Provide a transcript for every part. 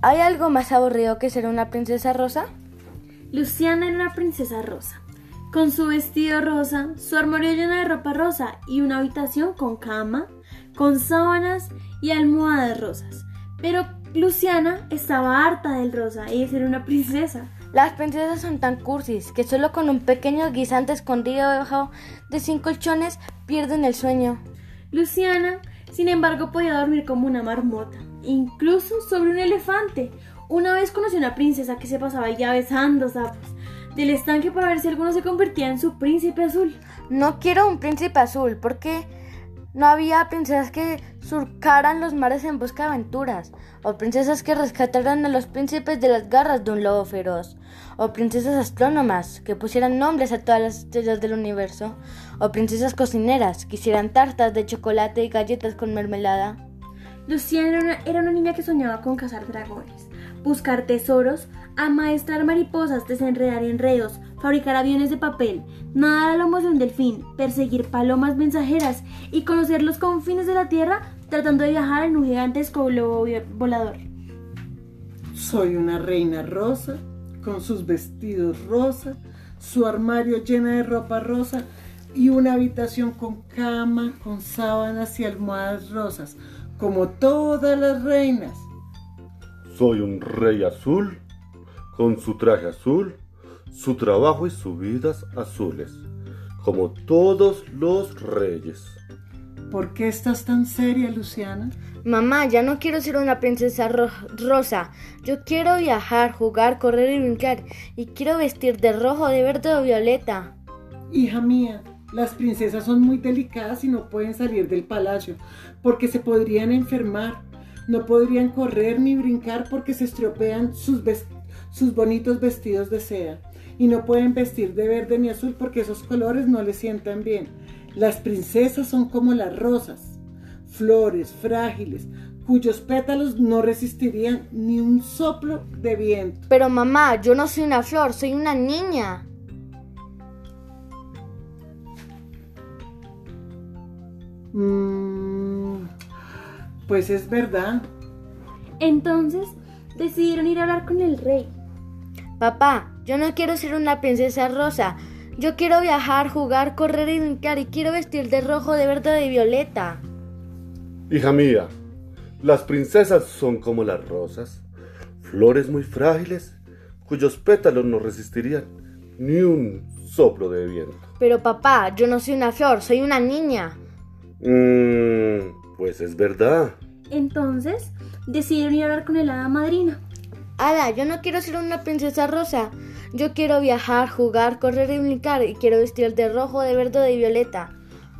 ¿Hay algo más aburrido que ser una princesa rosa? Luciana era una princesa rosa, con su vestido rosa, su armario lleno de ropa rosa y una habitación con cama, con sábanas y almohadas rosas. Pero Luciana estaba harta del rosa y de ser una princesa. Las princesas son tan cursis que solo con un pequeño guisante escondido debajo de cinco colchones pierden el sueño. Luciana, sin embargo, podía dormir como una marmota, incluso sobre un elefante. Una vez conocí una princesa que se pasaba ya besando sapos del estanque para ver si alguno se convertía en su príncipe azul. No quiero un príncipe azul porque no había princesas que surcaran los mares en busca de aventuras, o princesas que rescataran a los príncipes de las garras de un lobo feroz, o princesas astrónomas que pusieran nombres a todas las estrellas del universo, o princesas cocineras que hicieran tartas de chocolate y galletas con mermelada. Luciana era una, niña que soñaba con cazar dragones, buscar tesoros, amaestrar mariposas, desenredar enredos, fabricar aviones de papel, nadar a lomos de un delfín, perseguir palomas mensajeras y conocer los confines de la Tierra tratando de viajar en un gigantesco globo volador. Soy una reina rosa, con sus vestidos rosa, su armario lleno de ropa rosa y una habitación con cama, con sábanas y almohadas rosas, como todas las reinas. Soy un rey azul, con su traje azul, su trabajo y sus vidas azules, como todos los reyes. ¿Por qué estás tan seria, Luciana? Mamá, ya no quiero ser una princesa rosa. Yo quiero viajar, jugar, correr y brincar. Y quiero vestir de rojo, de verde o violeta. Hija mía, las princesas son muy delicadas y no pueden salir del palacio porque se podrían enfermar. No podrían correr ni brincar porque se estropean sus, bonitos vestidos de seda. Y no pueden vestir de verde ni azul porque esos colores no les sientan bien. Las princesas son como las rosas, flores frágiles, cuyos pétalos no resistirían ni un soplo de viento. Pero mamá, yo no soy una flor, soy una niña. Mm, pues es verdad. Entonces decidieron ir a hablar con el rey. Papá, yo no quiero ser una princesa rosa. Yo quiero viajar, jugar, correr y brincar y quiero vestir de rojo, de verde y de violeta. Hija mía, las princesas son como las rosas, flores muy frágiles, cuyos pétalos no resistirían ni un soplo de viento. Pero papá, yo no soy una flor, soy una niña. Mmm, pues es verdad. Entonces, decidieron ir a hablar con el hada madrina. Hada, yo no quiero ser una princesa rosa. Yo quiero viajar, jugar, correr y brincar y quiero vestir de rojo, de verde y de violeta.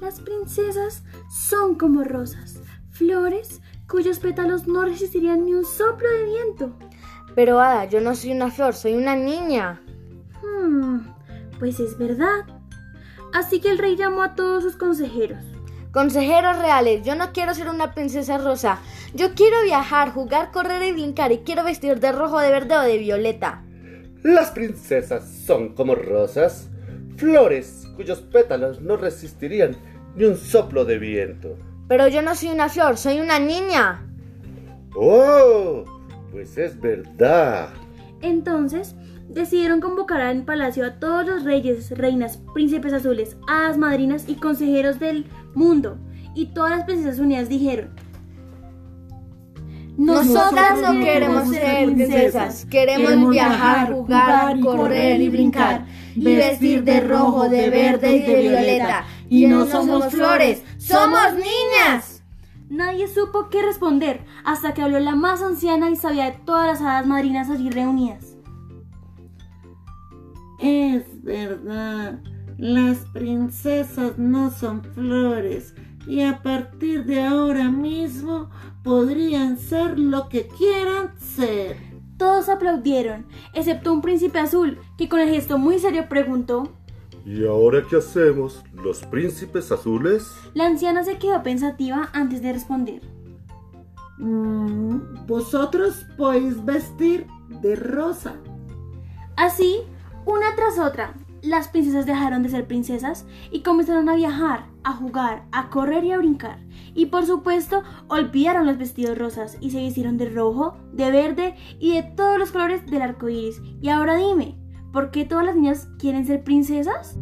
Las princesas son como rosas, flores cuyos pétalos no resistirían ni un soplo de viento. Pero Hada, yo no soy una flor, soy una niña. Hmm, pues es verdad. Así que el rey llamó a todos sus consejeros. Consejeros reales, yo no quiero ser una princesa rosa. Yo quiero viajar, jugar, correr y brincar y quiero vestir de rojo, de verde o de violeta. Las princesas son como rosas, flores cuyos pétalos no resistirían ni un soplo de viento. Pero yo no soy una flor, soy una niña. ¡Oh! Pues es verdad. Entonces, decidieron convocar al palacio a todos los reyes, reinas, príncipes azules, hadas madrinas y consejeros del mundo. Y todas las princesas unidas dijeron, nosotras no queremos ser princesas, queremos viajar, jugar, correr y brincar, y vestir de rojo, de verde y de violeta. Y no somos flores, somos niñas. Nadie supo qué responder hasta que habló la más anciana y sabia de todas las hadas madrinas allí reunidas. Es verdad, las princesas no son flores y a partir de ahora mismo podrían ser lo que quieran ser. Todos aplaudieron, excepto un príncipe azul, que con el gesto muy serio preguntó ¿Y ahora qué hacemos? ¿Los príncipes azules? La anciana se quedó pensativa antes de responder. Mm, vosotros podéis vestir de rosa. Así, una tras otra, las princesas dejaron de ser princesas y comenzaron a viajar, a jugar, a correr y a brincar. Y por supuesto, olvidaron los vestidos rosas y se vistieron de rojo, de verde y de todos los colores del arco iris. Y ahora dime, ¿por qué todas las niñas quieren ser princesas?